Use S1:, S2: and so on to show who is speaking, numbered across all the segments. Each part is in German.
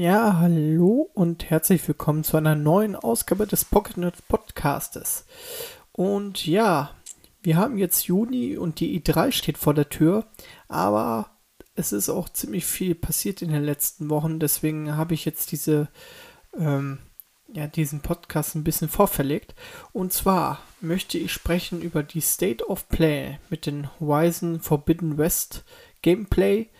S1: Ja, hallo und herzlich willkommen zu einer neuen Ausgabe des Pocket Nerd Podcastes. Und ja, wir haben jetzt Juni und die i3 steht vor der Tür, aber es ist auch ziemlich viel passiert in den letzten Wochen, deswegen habe ich jetzt diese, ähm, ja, diesen Podcast ein bisschen vorverlegt. Und zwar möchte ich sprechen über die State of Play mit den Horizon Forbidden West Gameplay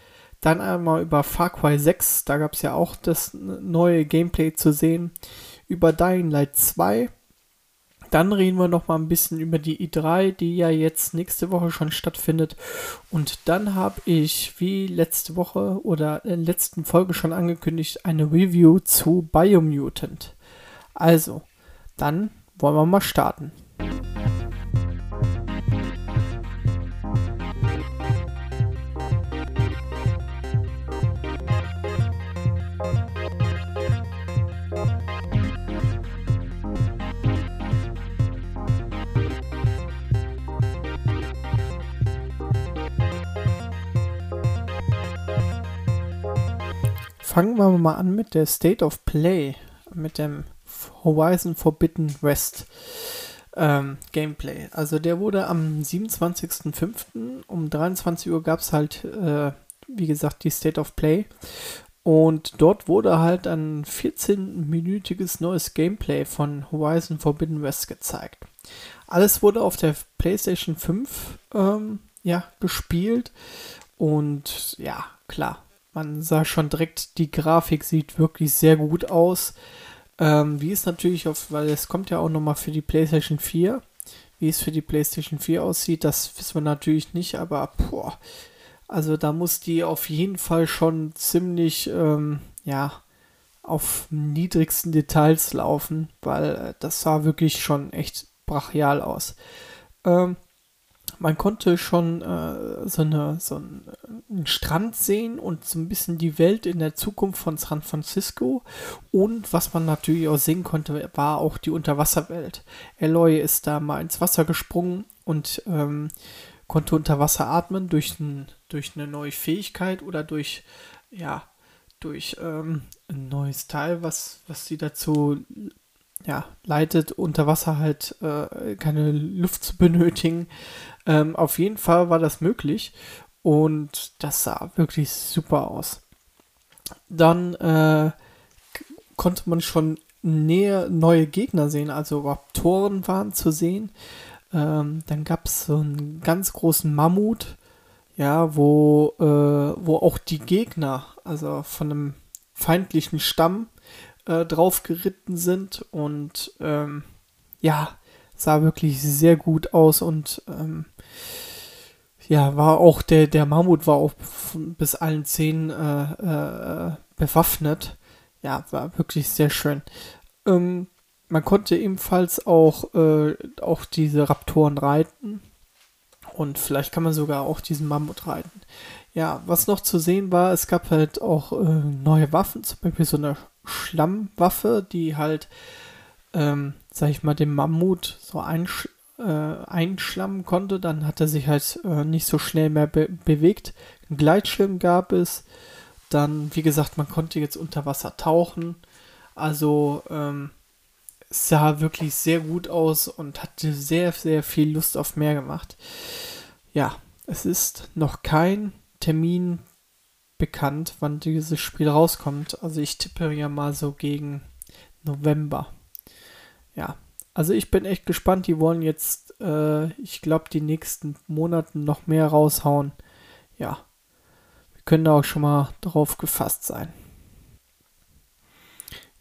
S1: dann einmal über Far Cry 6, da gab es ja auch das neue Gameplay zu sehen. Über Dying Light 2. Dann reden wir noch mal ein bisschen über die i3, die ja jetzt nächste Woche schon stattfindet. Und dann habe ich, wie letzte Woche oder in der letzten Folge schon angekündigt, eine Review zu Biomutant. Also, dann wollen wir mal starten. Fangen wir mal an mit der State of Play, mit dem Horizon Forbidden West ähm, Gameplay. Also der wurde am 27.05. um 23 Uhr gab es halt, äh, wie gesagt, die State of Play. Und dort wurde halt ein 14-minütiges neues Gameplay von Horizon Forbidden West gezeigt. Alles wurde auf der PlayStation 5 ähm, ja, gespielt. Und ja, klar, man sah schon direkt, die Grafik sieht wirklich sehr gut aus. Ähm, wie es natürlich auf, weil es kommt ja auch nochmal für die PlayStation 4. Wie es für die PlayStation 4 aussieht, das wissen wir natürlich nicht, aber boah, also da muss die auf jeden Fall schon ziemlich, ähm, ja, auf niedrigsten Details laufen, weil äh, das sah wirklich schon echt brachial aus. Ähm, man konnte schon äh, so, eine, so einen, Strand sehen und so ein bisschen die Welt in der Zukunft von San Francisco. Und was man natürlich auch sehen konnte, war auch die Unterwasserwelt. Eloy ist da mal ins Wasser gesprungen und ähm, konnte unter Wasser atmen durch, ein, durch eine neue Fähigkeit oder durch, ja, durch ähm, ein neues Teil, was, was sie dazu ja, leitet, unter Wasser halt äh, keine Luft zu benötigen. Ähm, auf jeden Fall war das möglich und das sah wirklich super aus. Dann äh, konnte man schon näher neue Gegner sehen, also Raptoren waren zu sehen. Ähm, dann gab es so einen ganz großen Mammut, ja, wo, äh, wo auch die Gegner, also von einem feindlichen Stamm, äh, drauf geritten sind und ähm, ja, sah wirklich sehr gut aus und ähm, ja, war auch der, der Mammut war auch bis allen Zähnen äh, äh, bewaffnet. Ja, war wirklich sehr schön. Ähm, man konnte ebenfalls auch, äh, auch diese Raptoren reiten. Und vielleicht kann man sogar auch diesen Mammut reiten. Ja, was noch zu sehen war, es gab halt auch äh, neue Waffen, zum Beispiel so eine Schlammwaffe, die halt, ähm, sag ich mal, dem Mammut so einsch äh, einschlammen konnte. Dann hat er sich halt äh, nicht so schnell mehr be bewegt. Ein Gleitschirm gab es. Dann, wie gesagt, man konnte jetzt unter Wasser tauchen. Also, ähm, sah wirklich sehr gut aus und hatte sehr, sehr viel Lust auf mehr gemacht. Ja, es ist noch kein Termin bekannt, wann dieses Spiel rauskommt. Also ich tippe ja mal so gegen November. Ja, also ich bin echt gespannt. Die wollen jetzt, äh, ich glaube, die nächsten Monaten noch mehr raushauen. Ja, wir können da auch schon mal drauf gefasst sein.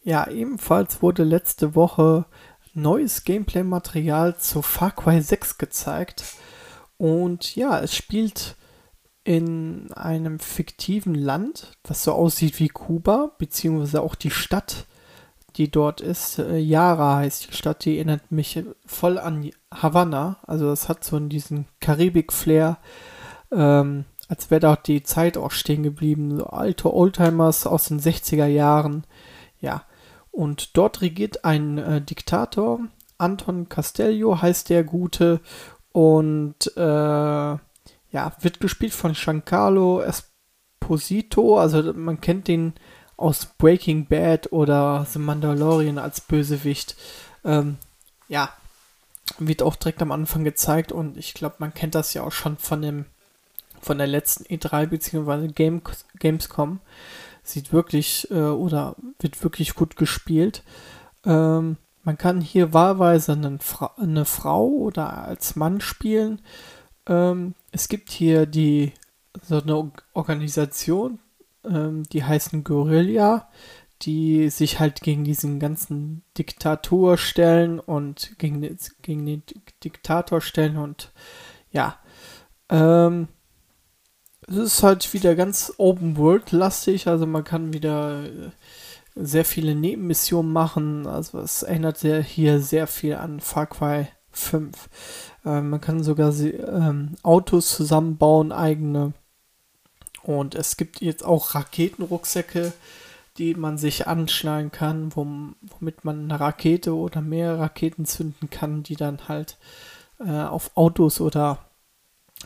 S1: Ja, ebenfalls wurde letzte Woche neues Gameplay-Material zu Far Cry 6 gezeigt. Und ja, es spielt in einem fiktiven Land, das so aussieht wie Kuba, beziehungsweise auch die Stadt, die dort ist. Äh, Yara heißt die Stadt, die erinnert mich voll an Havanna. Also das hat so diesen Karibik-Flair, ähm, als wäre dort die Zeit auch stehen geblieben. So alte Oldtimers aus den 60er Jahren. Ja, und dort regiert ein äh, Diktator. Anton Castello heißt der Gute. Und äh, ja, wird gespielt von Giancarlo Esposito, also man kennt den aus Breaking Bad oder The Mandalorian als Bösewicht. Ähm, ja, wird auch direkt am Anfang gezeigt und ich glaube, man kennt das ja auch schon von dem von der letzten E3 bzw. Game, Gamescom. Sieht wirklich äh, oder wird wirklich gut gespielt. Ähm, man kann hier wahlweise eine, Fra eine Frau oder als Mann spielen. Ähm, es gibt hier die so eine Organisation, ähm, die heißen Guerilla, die sich halt gegen diesen ganzen Diktator stellen und gegen, gegen den Diktator stellen und ja, ähm, es ist halt wieder ganz Open World lastig, also man kann wieder äh, sehr viele Nebenmissionen machen, also es erinnert sehr, hier sehr viel an Far Cry 5. Äh, man kann sogar ähm, Autos zusammenbauen, eigene und es gibt jetzt auch Raketenrucksäcke, die man sich anschneiden kann, womit man eine Rakete oder mehrere Raketen zünden kann, die dann halt äh, auf Autos oder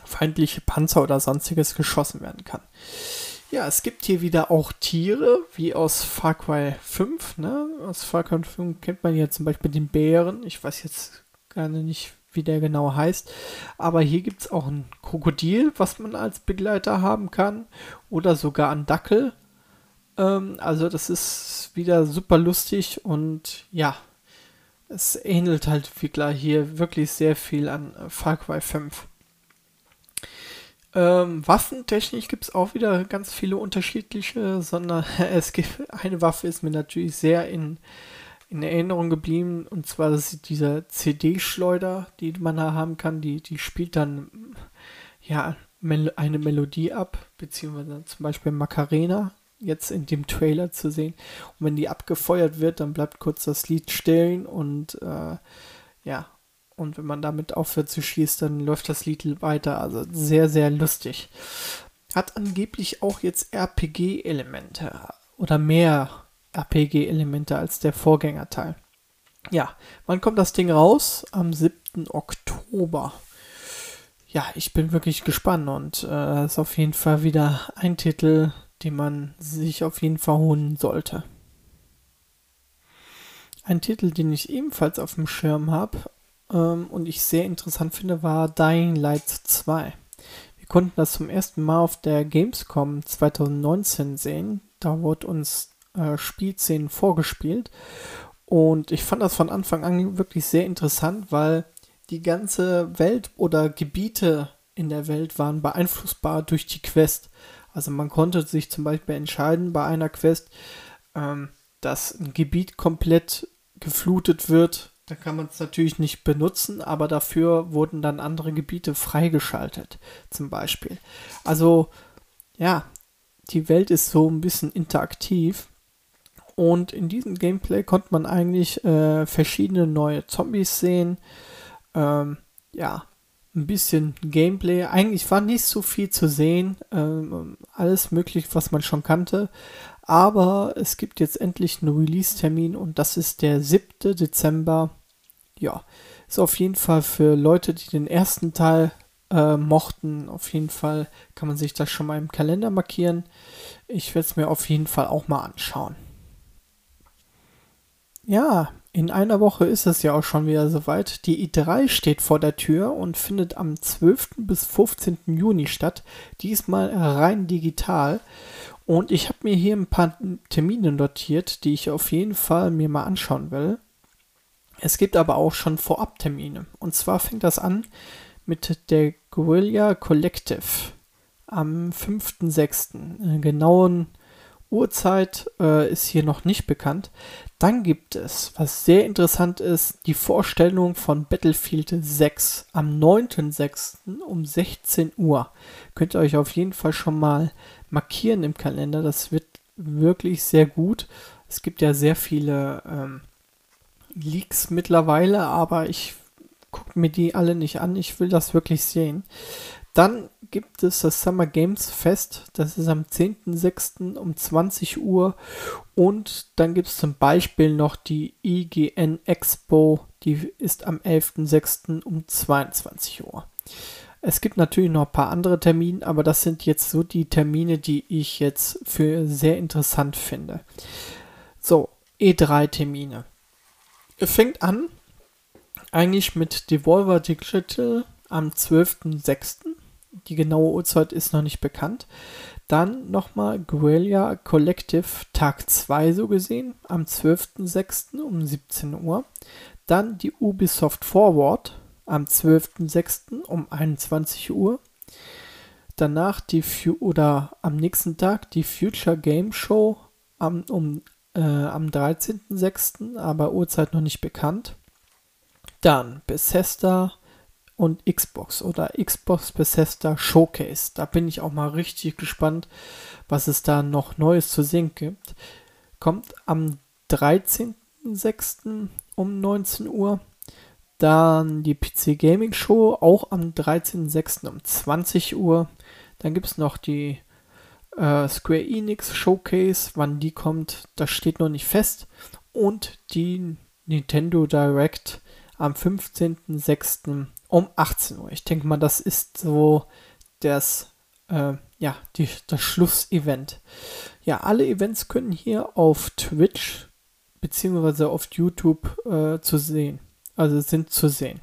S1: feindliche Panzer oder sonstiges geschossen werden kann. Ja, es gibt hier wieder auch Tiere, wie aus Far Cry 5. Ne? Aus Far Cry 5 kennt man hier zum Beispiel den Bären. Ich weiß jetzt gar nicht, wie der genau heißt. Aber hier gibt es auch ein Krokodil, was man als Begleiter haben kann. Oder sogar ein Dackel. Ähm, also das ist wieder super lustig und ja, es ähnelt halt hier wirklich sehr viel an Far Cry 5. Ähm, Waffentechnisch gibt es auch wieder ganz viele unterschiedliche, sondern es gibt eine Waffe ist mir natürlich sehr in in Erinnerung geblieben. Und zwar das ist dieser CD-Schleuder, die man da haben kann. Die, die spielt dann ja Mel eine Melodie ab, beziehungsweise zum Beispiel Macarena, jetzt in dem Trailer zu sehen. Und wenn die abgefeuert wird, dann bleibt kurz das Lied stehen und äh, ja, und wenn man damit aufhört zu schießen, dann läuft das Lied weiter. Also sehr, sehr lustig. Hat angeblich auch jetzt RPG-Elemente oder mehr RPG-Elemente als der Vorgängerteil. Ja, wann kommt das Ding raus? Am 7. Oktober. Ja, ich bin wirklich gespannt und äh, ist auf jeden Fall wieder ein Titel, den man sich auf jeden Fall holen sollte. Ein Titel, den ich ebenfalls auf dem Schirm habe ähm, und ich sehr interessant finde, war Dying Light 2. Wir konnten das zum ersten Mal auf der Gamescom 2019 sehen. Da wurde uns äh, Spielszenen vorgespielt. Und ich fand das von Anfang an wirklich sehr interessant, weil die ganze Welt oder Gebiete in der Welt waren beeinflussbar durch die Quest. Also man konnte sich zum Beispiel entscheiden bei einer Quest, ähm, dass ein Gebiet komplett geflutet wird. Da kann man es natürlich nicht benutzen, aber dafür wurden dann andere Gebiete freigeschaltet, zum Beispiel. Also ja, die Welt ist so ein bisschen interaktiv und in diesem Gameplay konnte man eigentlich äh, verschiedene neue Zombies sehen. Ähm, ja, ein bisschen Gameplay. Eigentlich war nicht so viel zu sehen. Ähm, alles möglich, was man schon kannte. Aber es gibt jetzt endlich einen Release-Termin und das ist der 7. Dezember. Ja, ist auf jeden Fall für Leute, die den ersten Teil äh, mochten. Auf jeden Fall kann man sich das schon mal im Kalender markieren. Ich werde es mir auf jeden Fall auch mal anschauen. Ja, in einer Woche ist es ja auch schon wieder soweit. Die i3 steht vor der Tür und findet am 12. bis 15. Juni statt. Diesmal rein digital. Und ich habe mir hier ein paar Termine notiert, die ich auf jeden Fall mir mal anschauen will. Es gibt aber auch schon Vorabtermine. Und zwar fängt das an mit der Guerilla Collective am 5.6. Genauen Uhrzeit äh, ist hier noch nicht bekannt. Dann gibt es, was sehr interessant ist, die Vorstellung von Battlefield 6 am 9.6. um 16 Uhr. Könnt ihr euch auf jeden Fall schon mal markieren im Kalender. Das wird wirklich sehr gut. Es gibt ja sehr viele ähm, Leaks mittlerweile, aber ich gucke mir die alle nicht an. Ich will das wirklich sehen. Dann gibt es das Summer Games Fest. Das ist am 10.06. um 20 Uhr. Und dann gibt es zum Beispiel noch die IGN Expo. Die ist am 11.06. um 22 Uhr. Es gibt natürlich noch ein paar andere Termine, aber das sind jetzt so die Termine, die ich jetzt für sehr interessant finde. So, E3-Termine. Fängt an eigentlich mit Devolver Digital am 12.06. Die genaue Uhrzeit ist noch nicht bekannt. Dann nochmal Guerilla Collective Tag 2 so gesehen am 12.06. um 17 Uhr. Dann die Ubisoft Forward am 12.06. um 21 Uhr. Danach die Fu oder am nächsten Tag die Future Game Show am, um, äh, am 13.06., aber Uhrzeit noch nicht bekannt. Dann Bethesda und Xbox oder Xbox Bethesda Showcase. Da bin ich auch mal richtig gespannt, was es da noch Neues zu sehen gibt. Kommt am 13.06. um 19 Uhr. Dann die PC Gaming Show, auch am 13.06. um 20 Uhr. Dann gibt es noch die äh, Square Enix Showcase. Wann die kommt, das steht noch nicht fest. Und die Nintendo Direct am 15.06 um 18 Uhr. Ich denke mal, das ist so das, äh, ja, die, das Schlussevent. Ja, alle Events können hier auf Twitch beziehungsweise auf YouTube äh, zu sehen. Also sind zu sehen.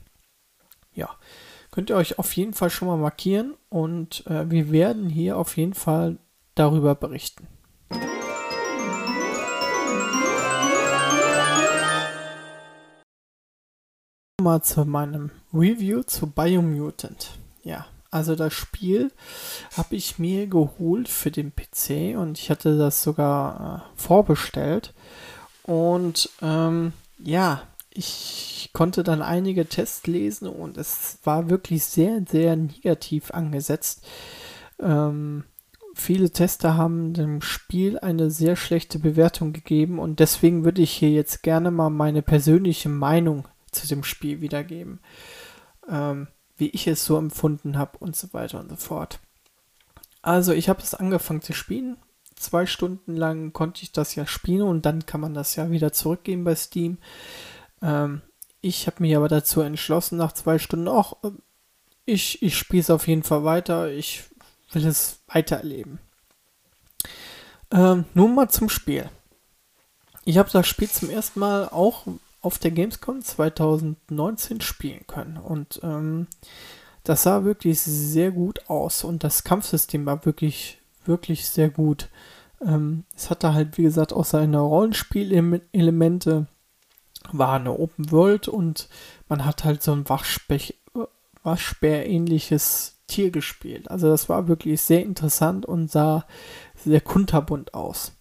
S1: Ja, könnt ihr euch auf jeden Fall schon mal markieren und äh, wir werden hier auf jeden Fall darüber berichten. Mal zu meinem Review zu Biomutant. Ja, also das Spiel habe ich mir geholt für den PC und ich hatte das sogar äh, vorbestellt. Und ähm, ja, ich konnte dann einige Tests lesen und es war wirklich sehr, sehr negativ angesetzt. Ähm, viele Tester haben dem Spiel eine sehr schlechte Bewertung gegeben und deswegen würde ich hier jetzt gerne mal meine persönliche Meinung zu dem Spiel wiedergeben, ähm, wie ich es so empfunden habe und so weiter und so fort. Also ich habe es angefangen zu spielen. Zwei Stunden lang konnte ich das ja spielen und dann kann man das ja wieder zurückgeben bei Steam. Ähm, ich habe mich aber dazu entschlossen, nach zwei Stunden auch, ich, ich spiele es auf jeden Fall weiter. Ich will es weitererleben. Ähm, nun mal zum Spiel. Ich habe das Spiel zum ersten Mal auch auf der Gamescom 2019 spielen können. Und ähm, das sah wirklich sehr gut aus und das Kampfsystem war wirklich, wirklich sehr gut. Ähm, es hatte halt, wie gesagt, auch seine Rollenspielelemente, war eine Open World und man hat halt so ein Waschbär-ähnliches Tier gespielt. Also das war wirklich sehr interessant und sah sehr kunterbunt aus.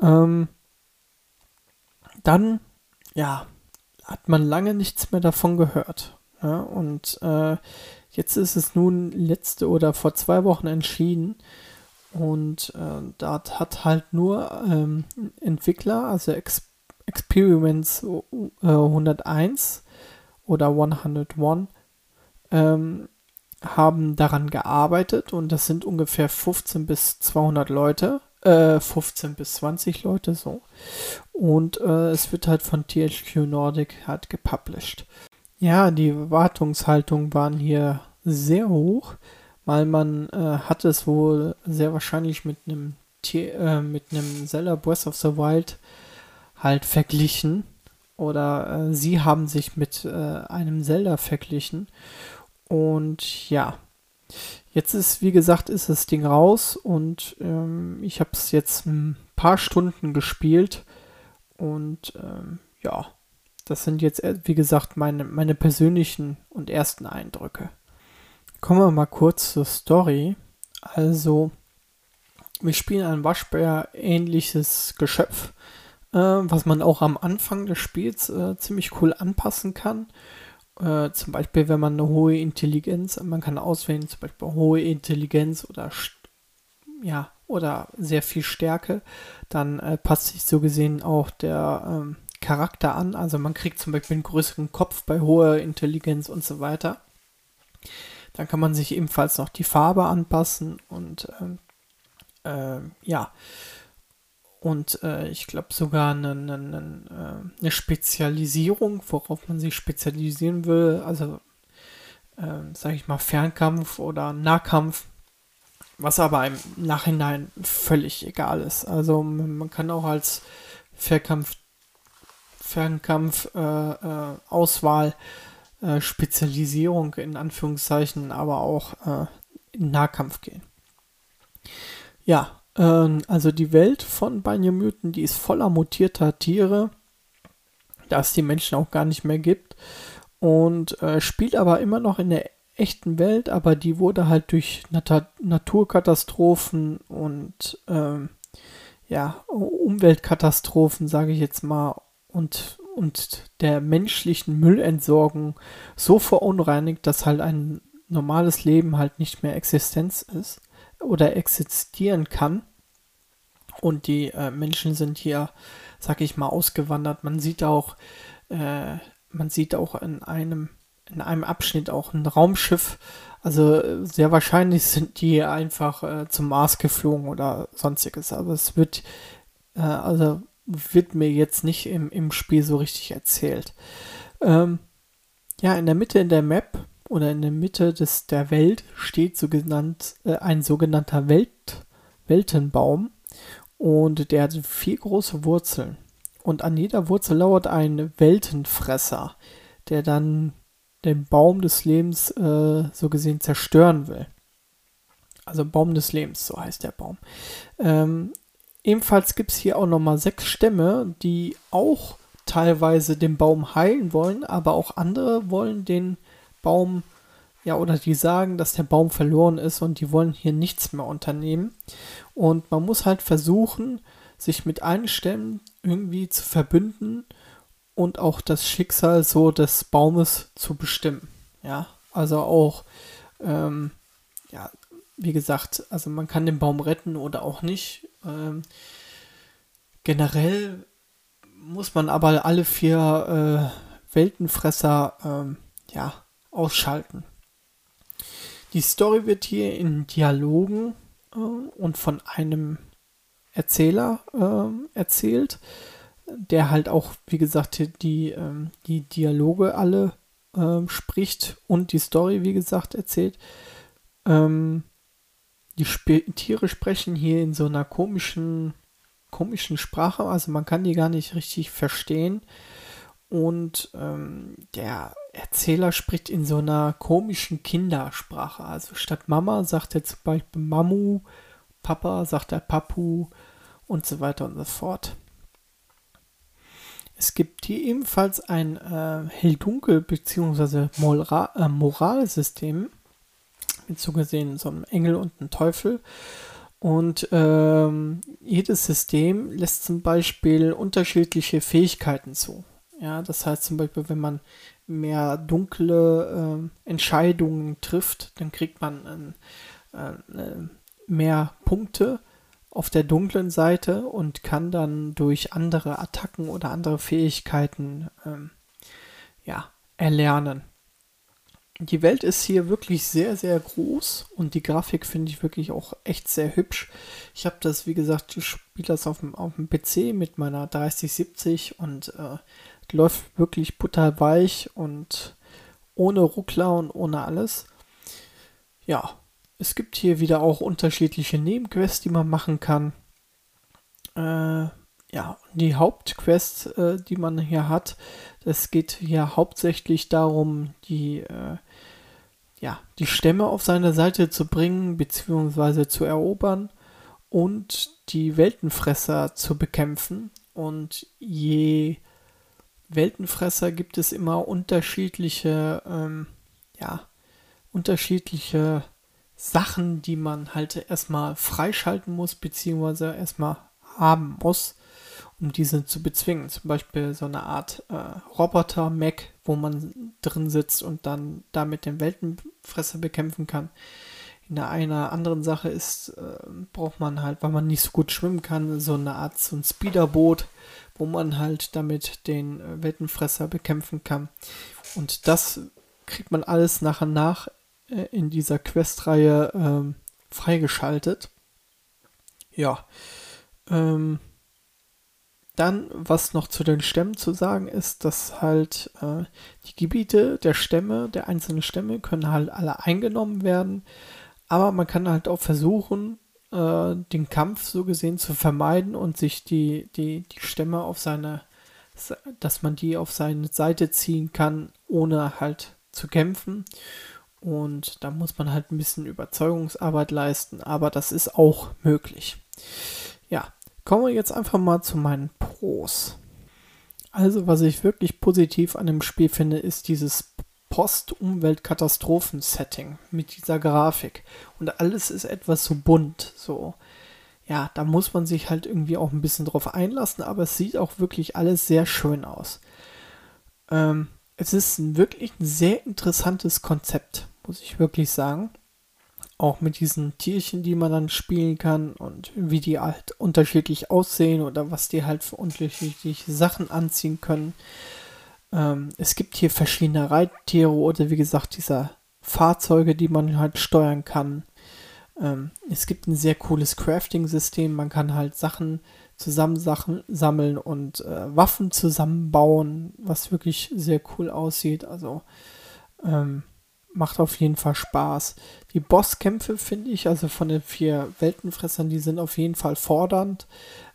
S1: Ähm, dann ja, hat man lange nichts mehr davon gehört. Ja, und äh, jetzt ist es nun letzte oder vor zwei Wochen entschieden. Und äh, da hat halt nur ähm, Entwickler, also Ex Experiments äh, 101 oder 101, ähm, haben daran gearbeitet und das sind ungefähr 15 bis 200 Leute äh, 15 bis 20 Leute so. Und äh, es wird halt von THQ Nordic halt gepublished. Ja, die Wartungshaltung waren hier sehr hoch, weil man äh, hat es wohl sehr wahrscheinlich mit einem äh, mit einem Zelda Breath of the Wild halt verglichen oder äh, sie haben sich mit äh, einem Zelda verglichen und ja, Jetzt ist, wie gesagt, ist das Ding raus und ähm, ich habe es jetzt ein paar Stunden gespielt und ähm, ja, das sind jetzt, äh, wie gesagt, meine, meine persönlichen und ersten Eindrücke. Kommen wir mal kurz zur Story. Also, wir spielen ein Waschbär-ähnliches Geschöpf, äh, was man auch am Anfang des Spiels äh, ziemlich cool anpassen kann. Äh, zum Beispiel, wenn man eine hohe Intelligenz, man kann auswählen, zum Beispiel hohe Intelligenz oder ja, oder sehr viel Stärke, dann äh, passt sich so gesehen auch der ähm, Charakter an. Also man kriegt zum Beispiel einen größeren Kopf bei hoher Intelligenz und so weiter. Dann kann man sich ebenfalls noch die Farbe anpassen und ähm, äh, ja, und äh, ich glaube sogar eine, eine, eine, eine, Spezialisierung, worauf man sich spezialisieren will. Also äh, sag ich mal, Fernkampf oder Nahkampf, was aber im Nachhinein völlig egal ist. Also man kann auch als Fernkampf, Fernkampf äh, äh, Auswahl äh, Spezialisierung in Anführungszeichen, aber auch äh, in Nahkampf gehen. Ja, ähm, also die Welt von Banyamuten, die ist voller mutierter Tiere, da es die Menschen auch gar nicht mehr gibt. Und äh, spielt aber immer noch in der echten Welt, aber die wurde halt durch Nat Naturkatastrophen und ähm, ja, Umweltkatastrophen, sage ich jetzt mal, und, und der menschlichen Müllentsorgung so verunreinigt, dass halt ein normales Leben halt nicht mehr Existenz ist oder existieren kann. Und die äh, Menschen sind hier, sag ich mal, ausgewandert. Man sieht auch, äh, man sieht auch in einem, in einem Abschnitt auch ein Raumschiff. Also sehr wahrscheinlich sind die einfach äh, zum Mars geflogen oder sonstiges. Aber es wird, äh, also wird mir jetzt nicht im, im Spiel so richtig erzählt. Ähm, ja, in der Mitte in der Map oder in der Mitte des, der Welt steht so genannt, äh, ein sogenannter Welt, Weltenbaum und der hat vier große Wurzeln. Und an jeder Wurzel lauert ein Weltenfresser, der dann den Baum des Lebens äh, so gesehen zerstören will. Also Baum des Lebens, so heißt der Baum. Ähm, ebenfalls gibt es hier auch nochmal sechs Stämme, die auch teilweise den Baum heilen wollen, aber auch andere wollen den Baum, ja, oder die sagen, dass der Baum verloren ist und die wollen hier nichts mehr unternehmen. Und man muss halt versuchen, sich mit allen Stämmen irgendwie zu verbünden und auch das Schicksal so des Baumes zu bestimmen. Ja, also auch, ähm, ja, wie gesagt, also man kann den Baum retten oder auch nicht. Ähm, generell muss man aber alle vier äh, Weltenfresser, ähm, ja, ausschalten. Die Story wird hier in Dialogen äh, und von einem Erzähler äh, erzählt, der halt auch, wie gesagt, die, äh, die Dialoge alle ähm, spricht und die Story, wie gesagt, erzählt. Ähm, die Sp Tiere sprechen hier in so einer komischen, komischen Sprache, also man kann die gar nicht richtig verstehen. Und ähm, der Erzähler spricht in so einer komischen Kindersprache. Also statt Mama sagt er zum Beispiel Mamu, Papa sagt er Papu und so weiter und so fort. Es gibt hier ebenfalls ein äh, Hell-Dunkel- bzw. Äh, Moralsystem, mit so gesehen so einem Engel und einem Teufel. Und ähm, jedes System lässt zum Beispiel unterschiedliche Fähigkeiten zu. Ja, das heißt zum Beispiel, wenn man mehr dunkle äh, Entscheidungen trifft, dann kriegt man äh, äh, mehr Punkte auf der dunklen Seite und kann dann durch andere Attacken oder andere Fähigkeiten ähm, ja, erlernen. Die Welt ist hier wirklich sehr, sehr groß und die Grafik finde ich wirklich auch echt sehr hübsch. Ich habe das, wie gesagt, ich spiele das auf dem, auf dem PC mit meiner 3070 und äh, läuft wirklich butterweich und ohne Ruckler und ohne alles. Ja, es gibt hier wieder auch unterschiedliche Nebenquests, die man machen kann. Äh, ja, die Hauptquest, äh, die man hier hat, es geht hier hauptsächlich darum, die, äh, ja, die Stämme auf seine Seite zu bringen bzw. zu erobern und die Weltenfresser zu bekämpfen. Und je Weltenfresser gibt es immer unterschiedliche, ähm, ja, unterschiedliche Sachen, die man halt erstmal freischalten muss, beziehungsweise erstmal haben muss, um diese zu bezwingen. Zum Beispiel so eine Art äh, Roboter-Mac, wo man drin sitzt und dann damit den Weltenfresser bekämpfen kann. In einer anderen Sache ist, äh, braucht man halt, weil man nicht so gut schwimmen kann, so eine Art so ein Speederboot, wo man halt damit den äh, Weltenfresser bekämpfen kann. Und das kriegt man alles nach und nach äh, in dieser Questreihe ähm, freigeschaltet. Ja. Ähm, dann, was noch zu den Stämmen zu sagen ist, dass halt äh, die Gebiete der Stämme, der einzelnen Stämme, können halt alle eingenommen werden. Aber man kann halt auch versuchen, äh, den Kampf so gesehen zu vermeiden und sich die, die, die Stämme auf seine, dass man die auf seine Seite ziehen kann, ohne halt zu kämpfen. Und da muss man halt ein bisschen Überzeugungsarbeit leisten, aber das ist auch möglich. Ja, kommen wir jetzt einfach mal zu meinen Pros. Also, was ich wirklich positiv an dem Spiel finde, ist dieses Post-Umweltkatastrophen-Setting mit dieser Grafik. Und alles ist etwas so bunt, so. Ja, da muss man sich halt irgendwie auch ein bisschen drauf einlassen, aber es sieht auch wirklich alles sehr schön aus. Ähm, es ist ein wirklich ein sehr interessantes Konzept, muss ich wirklich sagen. Auch mit diesen Tierchen, die man dann spielen kann und wie die halt unterschiedlich aussehen oder was die halt für unterschiedliche Sachen anziehen können. Ähm, es gibt hier verschiedene Reittiere oder wie gesagt diese Fahrzeuge, die man halt steuern kann. Ähm, es gibt ein sehr cooles Crafting-System. Man kann halt Sachen zusammensammeln und äh, Waffen zusammenbauen, was wirklich sehr cool aussieht. Also ähm, macht auf jeden Fall Spaß. Die Bosskämpfe finde ich, also von den vier Weltenfressern, die sind auf jeden Fall fordernd.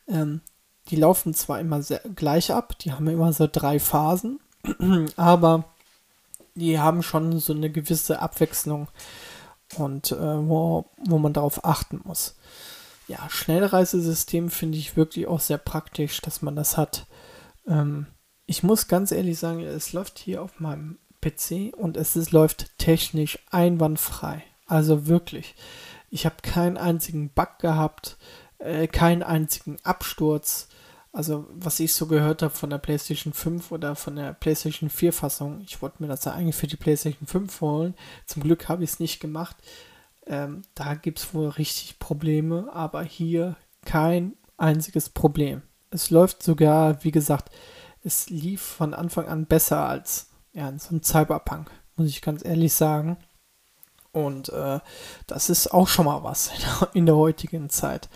S1: Ähm, die laufen zwar immer sehr gleich ab, die haben immer so drei Phasen, aber die haben schon so eine gewisse Abwechslung und äh, wo, wo man darauf achten muss ja, Schnellreisesystem finde ich wirklich auch sehr praktisch, dass man das hat. Ähm, ich muss ganz ehrlich sagen, es läuft hier auf meinem PC und es ist, läuft technisch einwandfrei. Also wirklich. Ich habe keinen einzigen Bug gehabt, äh, keinen einzigen Absturz. Also, was ich so gehört habe von der PlayStation 5 oder von der PlayStation 4 Fassung, ich wollte mir das ja eigentlich für die PlayStation 5 holen. Zum Glück habe ich es nicht gemacht. Ähm, da gibt es wohl richtig Probleme, aber hier kein einziges Problem. Es läuft sogar, wie gesagt, es lief von Anfang an besser als ja, so ein Cyberpunk, muss ich ganz ehrlich sagen. Und äh, das ist auch schon mal was in der, in der heutigen Zeit.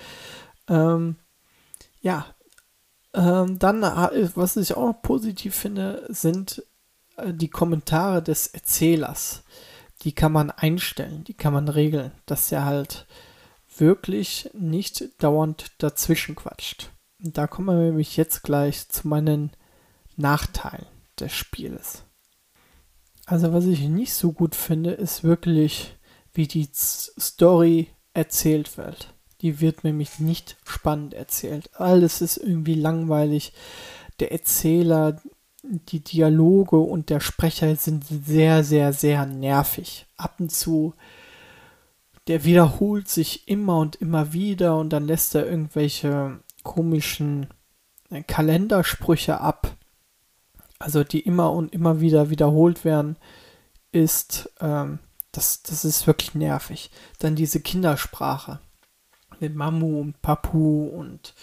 S1: Ähm, ja, ähm, dann, äh, was ich auch noch positiv finde, sind äh, die Kommentare des Erzählers die kann man einstellen, die kann man regeln, dass er halt wirklich nicht dauernd dazwischen quatscht. Und da kommen wir nämlich jetzt gleich zu meinen Nachteilen des Spieles. Also was ich nicht so gut finde, ist wirklich, wie die Story erzählt wird. Die wird nämlich nicht spannend erzählt. Alles ist irgendwie langweilig. Der Erzähler die Dialoge und der Sprecher sind sehr, sehr, sehr nervig. Ab und zu, der wiederholt sich immer und immer wieder und dann lässt er irgendwelche komischen äh, Kalendersprüche ab, also die immer und immer wieder wiederholt werden, ist, ähm, das, das ist wirklich nervig. Dann diese Kindersprache mit Mamu und Papu und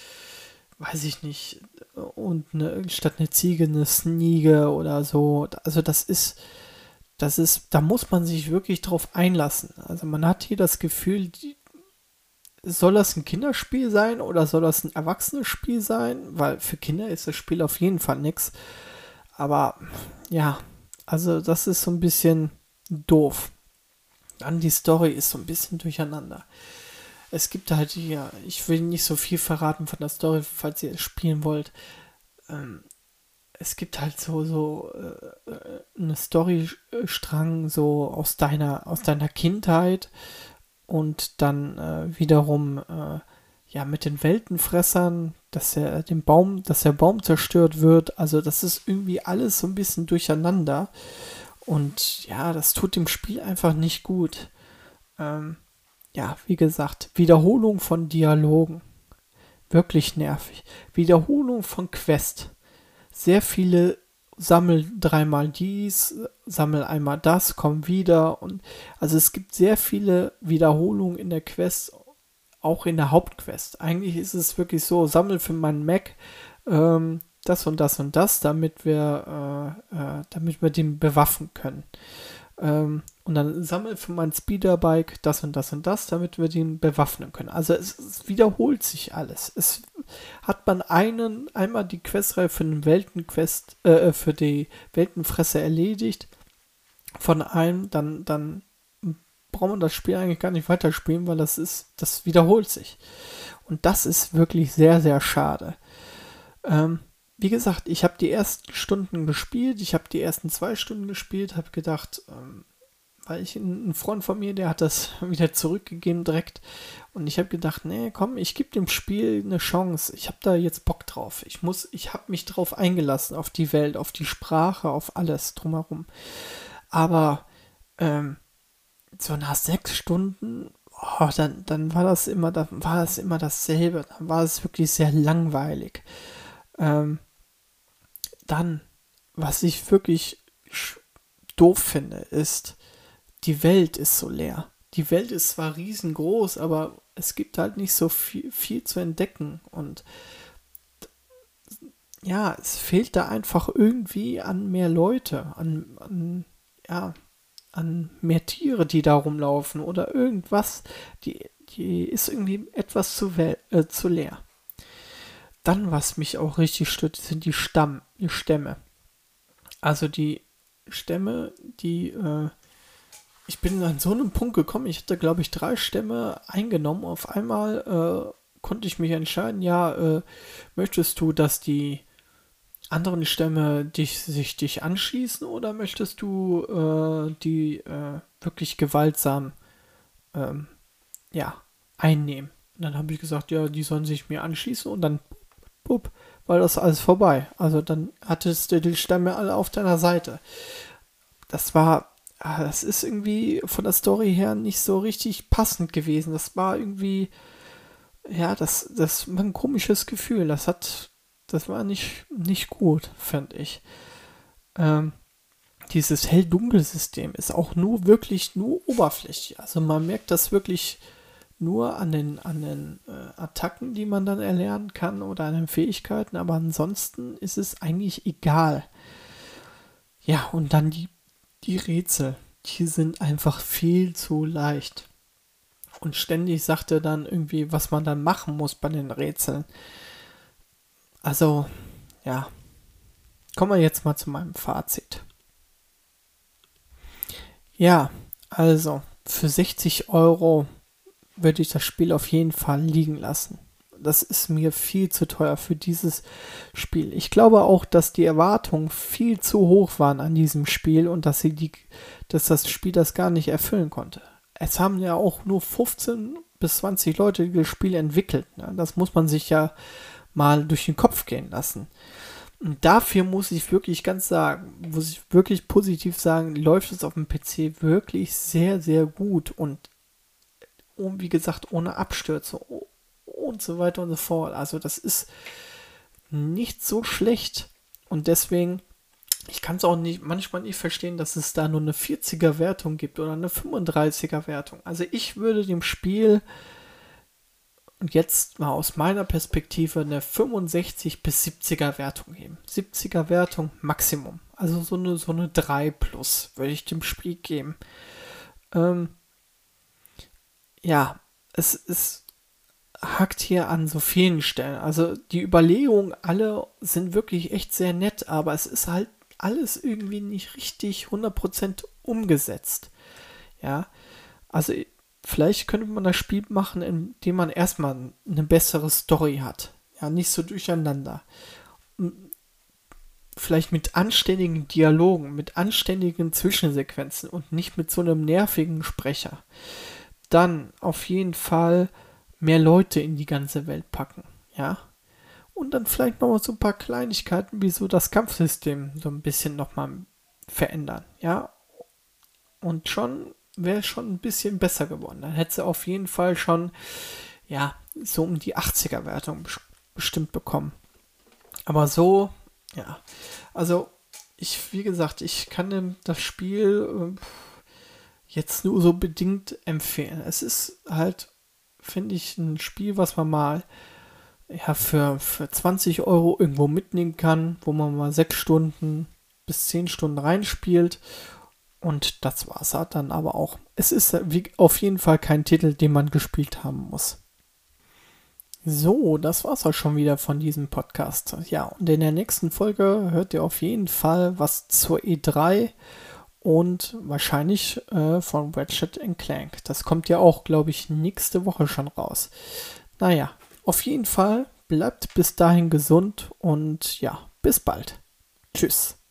S1: weiß ich nicht, und eine, statt eine Ziege eine Sniege oder so. Also das ist, das ist, da muss man sich wirklich drauf einlassen. Also man hat hier das Gefühl, die, soll das ein Kinderspiel sein oder soll das ein Erwachsenes-Spiel sein? Weil für Kinder ist das Spiel auf jeden Fall nichts. Aber ja, also das ist so ein bisschen doof. Dann die Story ist so ein bisschen durcheinander es gibt halt hier, ich will nicht so viel verraten von der Story, falls ihr es spielen wollt. Ähm, es gibt halt so, so äh, äh eine Storystrang so aus deiner, aus deiner Kindheit und dann äh, wiederum äh, ja mit den Weltenfressern, dass er den Baum, dass der Baum zerstört wird. Also das ist irgendwie alles so ein bisschen durcheinander. Und ja, das tut dem Spiel einfach nicht gut. Ähm, ja, wie gesagt, Wiederholung von Dialogen. Wirklich nervig. Wiederholung von Quest. Sehr viele sammel dreimal dies, sammel einmal das, komm wieder und also es gibt sehr viele Wiederholungen in der Quest, auch in der Hauptquest. Eigentlich ist es wirklich so, sammel für meinen Mac ähm, das und das und das, damit wir, äh, äh, damit wir den bewaffen können. Ähm, und dann sammel für mein Speederbike das und das und das, damit wir den bewaffnen können. Also es, es wiederholt sich alles. Es hat man einen, einmal die Questreihe für den Weltenquest, äh, für die Weltenfresse erledigt von einem, dann, dann braucht man das Spiel eigentlich gar nicht weiterspielen, weil das ist, das wiederholt sich. Und das ist wirklich sehr, sehr schade. Ähm, wie gesagt, ich habe die ersten Stunden gespielt, ich habe die ersten zwei Stunden gespielt, habe gedacht, ähm, weil ich ein Freund von mir, der hat das wieder zurückgegeben direkt und ich habe gedacht, nee, komm, ich gebe dem Spiel eine Chance. Ich habe da jetzt Bock drauf. Ich muss, ich habe mich drauf eingelassen auf die Welt, auf die Sprache, auf alles drumherum. Aber ähm, so nach sechs Stunden, oh, dann, dann war das immer, dann war das immer dasselbe. Dann war es wirklich sehr langweilig. Ähm, dann, was ich wirklich doof finde, ist, die Welt ist so leer. Die Welt ist zwar riesengroß, aber es gibt halt nicht so viel, viel zu entdecken und ja, es fehlt da einfach irgendwie an mehr Leute, an, an ja, an mehr Tiere, die da rumlaufen oder irgendwas, die, die ist irgendwie etwas zu, äh, zu leer. Dann, was mich auch richtig stört, sind die Stamm, die Stämme. Also die Stämme, die äh, ich bin an so einem Punkt gekommen, ich hatte, glaube ich, drei Stämme eingenommen. Auf einmal äh, konnte ich mich entscheiden, ja, äh, möchtest du, dass die anderen Stämme dich, sich dich anschließen oder möchtest du äh, die äh, wirklich gewaltsam ähm, ja, einnehmen? Und dann habe ich gesagt, ja, die sollen sich mir anschließen und dann, pup, war das alles vorbei. Also dann hattest du die Stämme alle auf deiner Seite. Das war das ist irgendwie von der Story her nicht so richtig passend gewesen. Das war irgendwie, ja, das, das war ein komisches Gefühl. Das hat, das war nicht, nicht gut, fand ich. Ähm, dieses Hell-Dunkel-System ist auch nur wirklich nur oberflächlich. Also man merkt das wirklich nur an den, an den äh, Attacken, die man dann erlernen kann oder an den Fähigkeiten, aber ansonsten ist es eigentlich egal. Ja, und dann die die Rätsel, die sind einfach viel zu leicht. Und ständig sagt er dann irgendwie, was man dann machen muss bei den Rätseln. Also, ja. Kommen wir jetzt mal zu meinem Fazit. Ja, also, für 60 Euro würde ich das Spiel auf jeden Fall liegen lassen das ist mir viel zu teuer für dieses Spiel. Ich glaube auch, dass die Erwartungen viel zu hoch waren an diesem Spiel und dass sie die, dass das Spiel das gar nicht erfüllen konnte. Es haben ja auch nur 15 bis 20 Leute das Spiel entwickelt. Ne? Das muss man sich ja mal durch den Kopf gehen lassen. Und dafür muss ich wirklich ganz sagen, muss ich wirklich positiv sagen, läuft es auf dem PC wirklich sehr, sehr gut und wie gesagt, ohne Abstürze, und so weiter und so fort. Also das ist nicht so schlecht und deswegen, ich kann es auch nicht, manchmal nicht verstehen, dass es da nur eine 40er Wertung gibt oder eine 35er Wertung. Also ich würde dem Spiel jetzt mal aus meiner Perspektive eine 65 bis 70er Wertung geben. 70er Wertung Maximum. Also so eine, so eine 3 plus würde ich dem Spiel geben. Ähm, ja, es ist hackt hier an so vielen Stellen. Also die Überlegungen alle sind wirklich echt sehr nett, aber es ist halt alles irgendwie nicht richtig 100% umgesetzt. Ja, also vielleicht könnte man das Spiel machen, indem man erstmal eine bessere Story hat. Ja, nicht so durcheinander. Vielleicht mit anständigen Dialogen, mit anständigen Zwischensequenzen und nicht mit so einem nervigen Sprecher. Dann auf jeden Fall mehr Leute in die ganze Welt packen, ja. Und dann vielleicht nochmal so ein paar Kleinigkeiten wie so das Kampfsystem so ein bisschen nochmal verändern, ja. Und schon wäre schon ein bisschen besser geworden. Dann hätte sie auf jeden Fall schon, ja, so um die 80er Wertung bestimmt bekommen. Aber so, ja. Also, ich, wie gesagt, ich kann das Spiel äh, jetzt nur so bedingt empfehlen. Es ist halt finde ich, ein Spiel, was man mal ja, für, für 20 Euro irgendwo mitnehmen kann, wo man mal sechs Stunden bis zehn Stunden reinspielt Und das war's halt dann aber auch. Es ist auf jeden Fall kein Titel, den man gespielt haben muss. So, das war's auch schon wieder von diesem Podcast. Ja, und in der nächsten Folge hört ihr auf jeden Fall was zur E3 und wahrscheinlich äh, von Ratchet Clank. Das kommt ja auch, glaube ich, nächste Woche schon raus. Naja, auf jeden Fall bleibt bis dahin gesund und ja, bis bald. Tschüss.